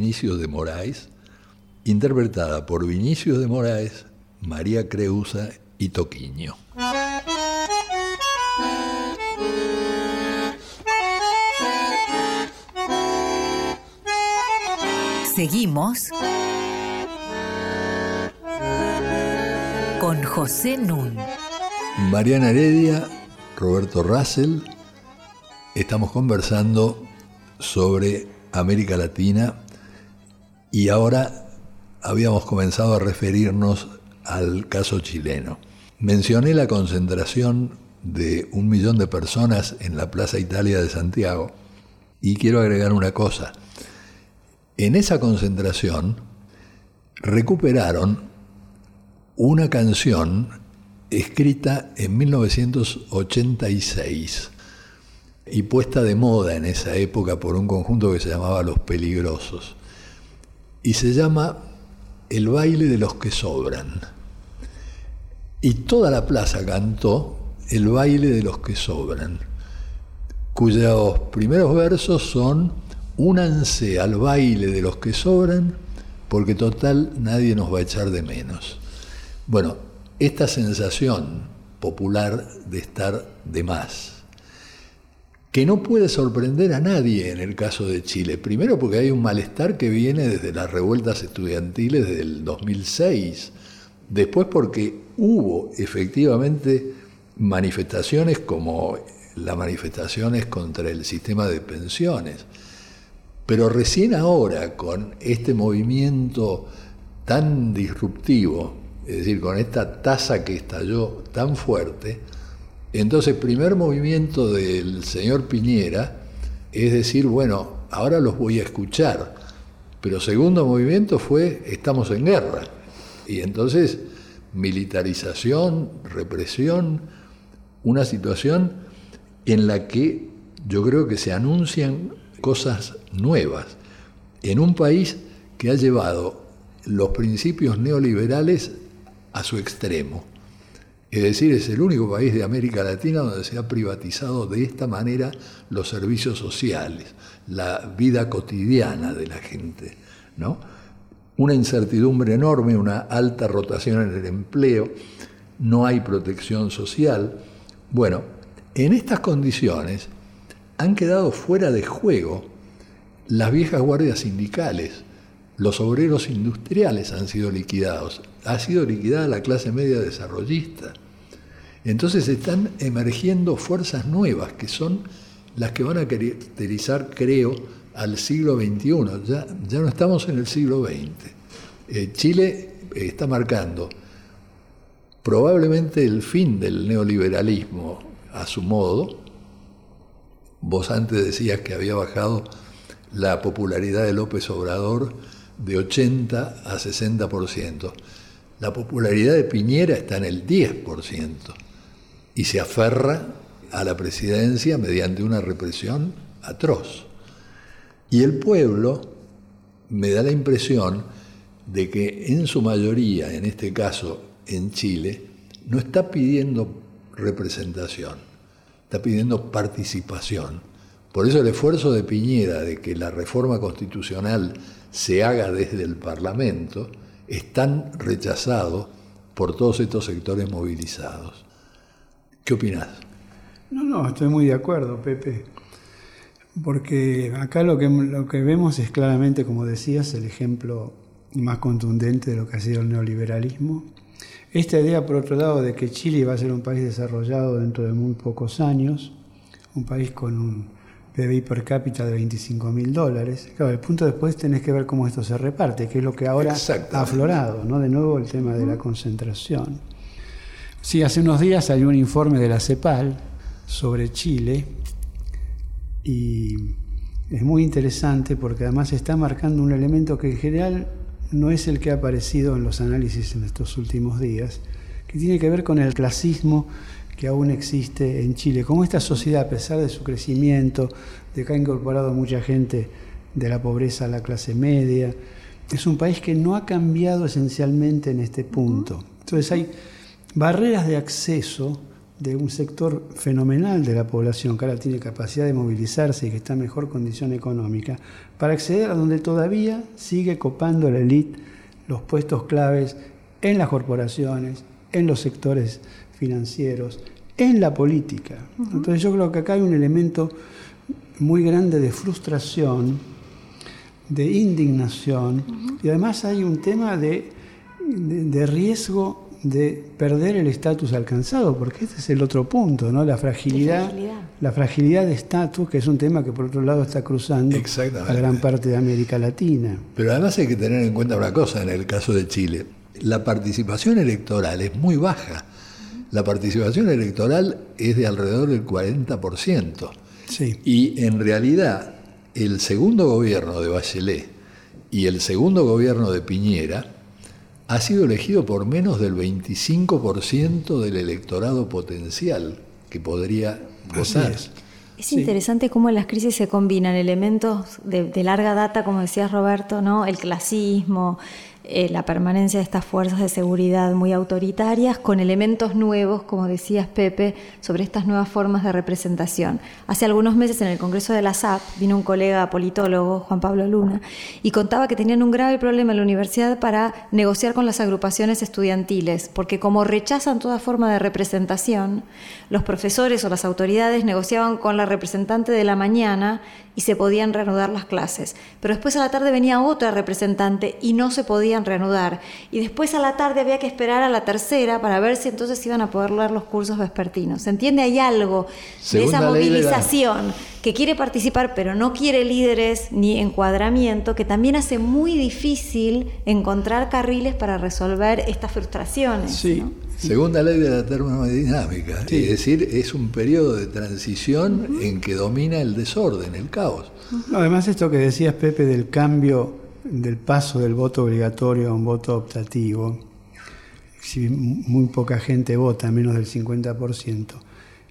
Vinicius de Moraes, interpretada por Vinicius de Moraes, María Creusa y Toquiño. Seguimos con José Nun. Mariana Heredia, Roberto Russell, estamos conversando sobre América Latina y ahora habíamos comenzado a referirnos al caso chileno. Mencioné la concentración de un millón de personas en la Plaza Italia de Santiago y quiero agregar una cosa. En esa concentración recuperaron una canción escrita en 1986 y puesta de moda en esa época por un conjunto que se llamaba Los Peligrosos. Y se llama El baile de los que sobran. Y toda la plaza cantó El baile de los que sobran, cuyos primeros versos son Únanse al baile de los que sobran, porque total nadie nos va a echar de menos. Bueno, esta sensación popular de estar de más, que no puede sorprender a nadie en el caso de Chile. Primero porque hay un malestar que viene desde las revueltas estudiantiles del 2006. Después porque hubo efectivamente manifestaciones como las manifestaciones contra el sistema de pensiones. Pero recién ahora, con este movimiento tan disruptivo, es decir, con esta tasa que estalló tan fuerte, entonces, primer movimiento del señor Piñera es decir, bueno, ahora los voy a escuchar. Pero segundo movimiento fue, estamos en guerra. Y entonces, militarización, represión, una situación en la que yo creo que se anuncian cosas nuevas. En un país que ha llevado los principios neoliberales a su extremo. Es decir, es el único país de América Latina donde se ha privatizado de esta manera los servicios sociales, la vida cotidiana de la gente. ¿no? Una incertidumbre enorme, una alta rotación en el empleo, no hay protección social. Bueno, en estas condiciones han quedado fuera de juego las viejas guardias sindicales, los obreros industriales han sido liquidados, ha sido liquidada la clase media desarrollista. Entonces están emergiendo fuerzas nuevas que son las que van a caracterizar, creo, al siglo XXI. Ya, ya no estamos en el siglo XX. Eh, Chile está marcando probablemente el fin del neoliberalismo a su modo. Vos antes decías que había bajado la popularidad de López Obrador de 80 a 60%. La popularidad de Piñera está en el 10% y se aferra a la presidencia mediante una represión atroz. Y el pueblo me da la impresión de que en su mayoría, en este caso en Chile, no está pidiendo representación, está pidiendo participación. Por eso el esfuerzo de Piñera de que la reforma constitucional se haga desde el Parlamento es tan rechazado por todos estos sectores movilizados. ¿Qué opinas? No, no, estoy muy de acuerdo, Pepe. Porque acá lo que, lo que vemos es claramente, como decías, el ejemplo más contundente de lo que ha sido el neoliberalismo. Esta idea, por otro lado, de que Chile va a ser un país desarrollado dentro de muy pocos años, un país con un PBI per cápita de 25 mil dólares. Claro, el punto después tenés que ver cómo esto se reparte, que es lo que ahora ha aflorado, ¿no? De nuevo el tema de la concentración. Sí, hace unos días hay un informe de la CEPAL sobre Chile y es muy interesante porque además está marcando un elemento que en general no es el que ha aparecido en los análisis en estos últimos días, que tiene que ver con el clasismo que aún existe en Chile. Como esta sociedad, a pesar de su crecimiento, de que ha incorporado mucha gente de la pobreza a la clase media, es un país que no ha cambiado esencialmente en este punto. Entonces hay barreras de acceso de un sector fenomenal de la población que ahora tiene capacidad de movilizarse y que está en mejor condición económica, para acceder a donde todavía sigue copando la élite los puestos claves en las corporaciones, en los sectores financieros, en la política. Entonces yo creo que acá hay un elemento muy grande de frustración, de indignación, y además hay un tema de, de, de riesgo de perder el estatus alcanzado, porque ese es el otro punto, ¿no? La fragilidad, fragilidad. la fragilidad de estatus, que es un tema que por otro lado está cruzando a gran parte de América Latina. Pero además hay que tener en cuenta una cosa en el caso de Chile. La participación electoral es muy baja. La participación electoral es de alrededor del 40%. Sí. Y en realidad el segundo gobierno de Bachelet y el segundo gobierno de Piñera ha sido elegido por menos del 25% del electorado potencial que podría votar. es. Sí. interesante cómo en las crisis se combinan elementos de, de larga data, como decías Roberto, ¿no? el clasismo, eh, la permanencia de estas fuerzas de seguridad muy autoritarias, con elementos nuevos, como decías Pepe, sobre estas nuevas formas de representación. Hace algunos meses en el Congreso de la SAP vino un colega politólogo, Juan Pablo Luna, y contaba que tenían un grave problema en la universidad para negociar con las agrupaciones estudiantiles, porque como rechazan toda forma de representación, los profesores o las autoridades negociaban con la representante de la mañana y se podían reanudar las clases. Pero después a la tarde venía otra representante y no se podían reanudar. Y después a la tarde había que esperar a la tercera para ver si entonces iban a poder leer los cursos vespertinos. ¿Se entiende? Hay algo de esa movilización que quiere participar pero no quiere líderes ni encuadramiento, que también hace muy difícil encontrar carriles para resolver estas frustraciones. Sí. ¿no? Segunda ley de la termodinámica, Sí. es decir, es un periodo de transición en que domina el desorden, el caos. Además esto que decías, Pepe, del cambio, del paso del voto obligatorio a un voto optativo, si muy poca gente vota, menos del 50%,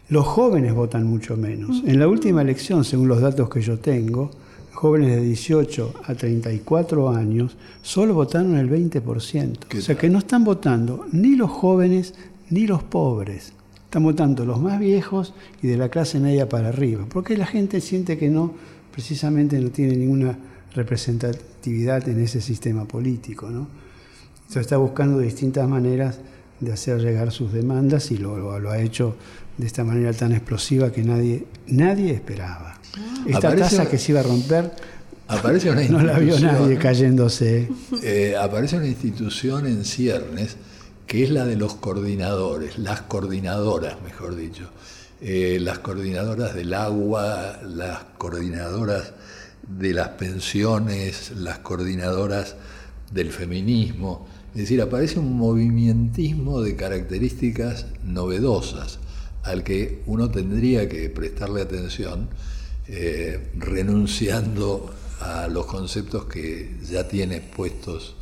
los jóvenes votan mucho menos. En la última elección, según los datos que yo tengo, jóvenes de 18 a 34 años solo votaron el 20%. ¿Qué O sea que no están votando ni los jóvenes ni los pobres. Están votando los más viejos y de la clase media para arriba. Porque la gente siente que no, precisamente no tiene ninguna representatividad en ese sistema político. ¿no? Se está buscando distintas maneras de hacer llegar sus demandas y lo, lo- lo ha hecho de esta manera tan explosiva que nadie, nadie esperaba. Esta Aparece- tasa que se iba a romper Aparece una no la vio nadie cayéndose. eh, aparece una institución en ciernes que es la de los coordinadores, las coordinadoras, mejor dicho. Eh, las coordinadoras del agua, las coordinadoras de las pensiones, las coordinadoras del feminismo. Es decir, aparece un movimientismo de características novedosas al que uno tendría que prestarle atención eh, renunciando a los conceptos que ya tiene puestos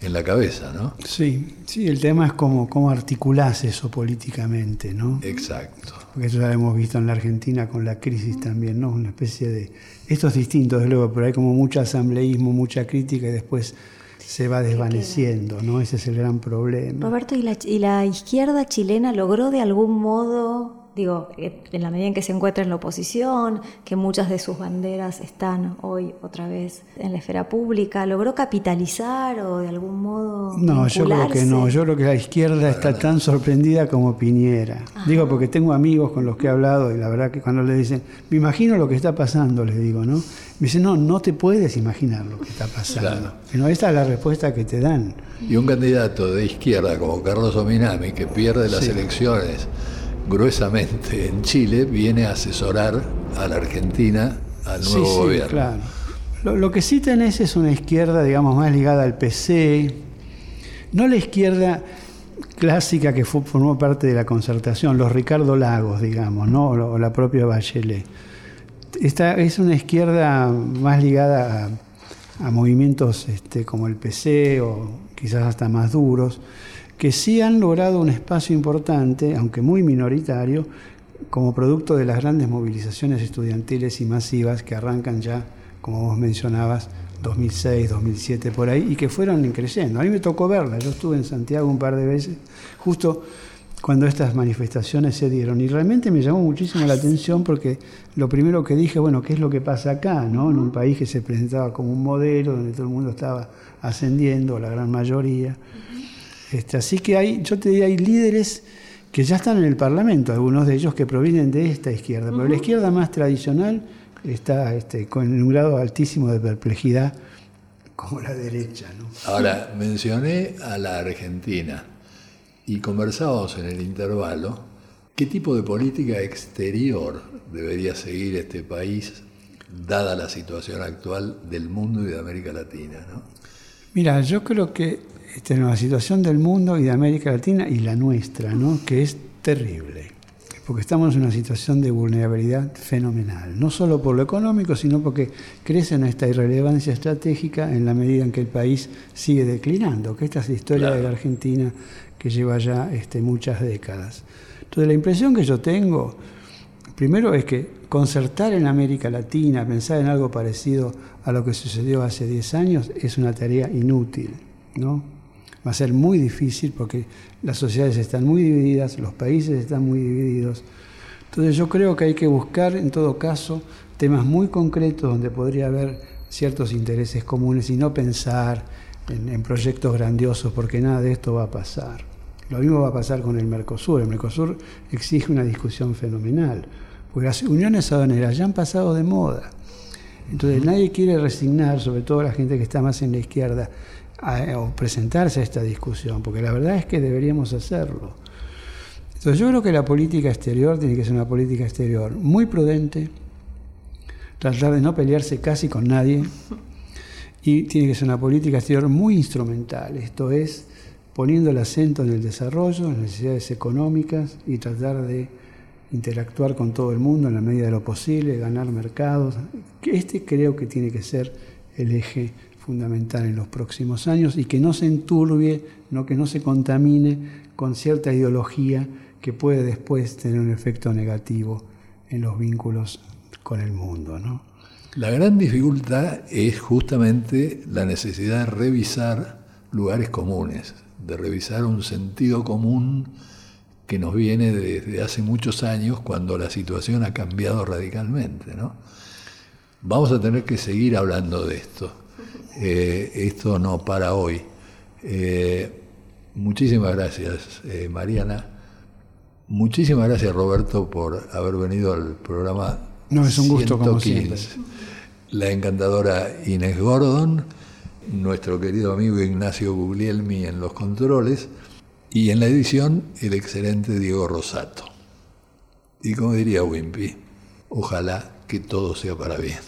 en la cabeza, ¿no? Sí, sí, el tema es cómo, cómo articulás eso políticamente, ¿no? Exacto. Porque eso ya lo hemos visto en la Argentina con la crisis también, ¿no? Una especie de... Esto es distinto, desde luego, pero hay como mucho asambleísmo, mucha crítica y después se va desvaneciendo, ¿no? Ese es el gran problema. Roberto, ¿y la, y la izquierda chilena logró de algún modo, digo, eh, en la medida en que se encuentra en la oposición, que muchas de sus banderas están hoy otra vez en la esfera pública, logró capitalizar o de algún modo... No, yo creo que no. Yo creo que la izquierda está tan sorprendida como Piñera. Digo porque tengo amigos con los que he hablado y la verdad que cuando le dicen, me imagino lo que está pasando, les digo, ¿no? Me dicen, no, no te puedes imaginar lo que está pasando. Claro. Sino esta es la respuesta que te dan. Y un candidato de izquierda como Carlos Ominami, que pierde las Sí. elecciones gruesamente en Chile, viene a asesorar a la Argentina al nuevo sí, sí, gobierno. claro. Lo, lo que sí tenés es una izquierda, digamos, más ligada al PC, no la izquierda clásica que formó parte de la concertación, los Ricardo Lagos, digamos, ¿no? o la propia Bachelet. esta es una izquierda más ligada a, a movimientos este, como el PC o quizás hasta más duros, que sí han logrado un espacio importante, aunque muy minoritario, como producto de las grandes movilizaciones estudiantiles y masivas que arrancan ya, como vos mencionabas, 2006, 2007 por ahí, y que fueron creciendo. A mí me tocó verla, yo estuve en Santiago un par de veces, justo cuando estas manifestaciones se dieron, y realmente me llamó muchísimo la atención porque lo primero que dije, bueno, ¿qué es lo que pasa acá? ¿no? En un país que se presentaba como un modelo, donde todo el mundo estaba ascendiendo, la gran mayoría. Este, así que hay, yo te diría, hay líderes que ya están en el Parlamento, algunos de ellos que provienen de esta izquierda, pero la izquierda más tradicional está este, con un grado altísimo de perplejidad como la derecha. ¿no? Ahora, mencioné a la Argentina y conversábamos en el intervalo qué tipo de política exterior debería seguir este país dada la situación actual del mundo y de América Latina. ¿no? Mira, yo creo que esta es la situación del mundo y de América Latina y la nuestra, ¿no? que es terrible, porque estamos en una situación de vulnerabilidad fenomenal, no solo por lo económico, sino porque crece nuestra irrelevancia estratégica en la medida en que el país sigue declinando, que esta es la historia Claro. de la Argentina que lleva ya este, muchas décadas. Entonces la impresión que yo tengo, primero es que concertar en América Latina, pensar en algo parecido a lo que sucedió hace 10 años, es una tarea inútil, ¿no? Va a ser muy difícil porque las sociedades están muy divididas, los países están muy divididos. Entonces yo creo que hay que buscar, en todo caso, temas muy concretos donde podría haber ciertos intereses comunes y no pensar en, en proyectos grandiosos, porque nada de esto va a pasar. Lo mismo va a pasar con el Mercosur. El Mercosur exige una discusión fenomenal, porque las uniones aduaneras ya han pasado de moda. Entonces nadie quiere resignar, sobre todo la gente que está más en la izquierda, a- o presentarse a esta discusión, porque la verdad es que deberíamos hacerlo. Entonces yo creo que la política exterior tiene que ser una política exterior muy prudente, tratar de no pelearse casi con nadie, y tiene que ser una política exterior muy instrumental, esto es, poniendo el acento en el desarrollo, en las necesidades económicas y tratar de interactuar con todo el mundo en la medida de lo posible, ganar mercados. Este creo que tiene que ser el eje fundamental en los próximos años y que no se enturbie, no que no se contamine con cierta ideología que puede después tener un efecto negativo en los vínculos con el mundo. La gran dificultad es justamente la necesidad de revisar lugares comunes, de revisar un sentido común que nos viene desde hace muchos años cuando la situación ha cambiado radicalmente. Vamos a tener que seguir hablando de esto. Eh, esto no para hoy. Eh, muchísimas gracias, eh, Mariana. Muchísimas gracias, Roberto, por haber venido al programa. No, es un gusto, como 115. La encantadora Inés Gordon, nuestro querido amigo Ignacio Guglielmi en los controles y en la edición el excelente Diego Rosato. Y como diría Wimpy, ojalá que todo sea para bien.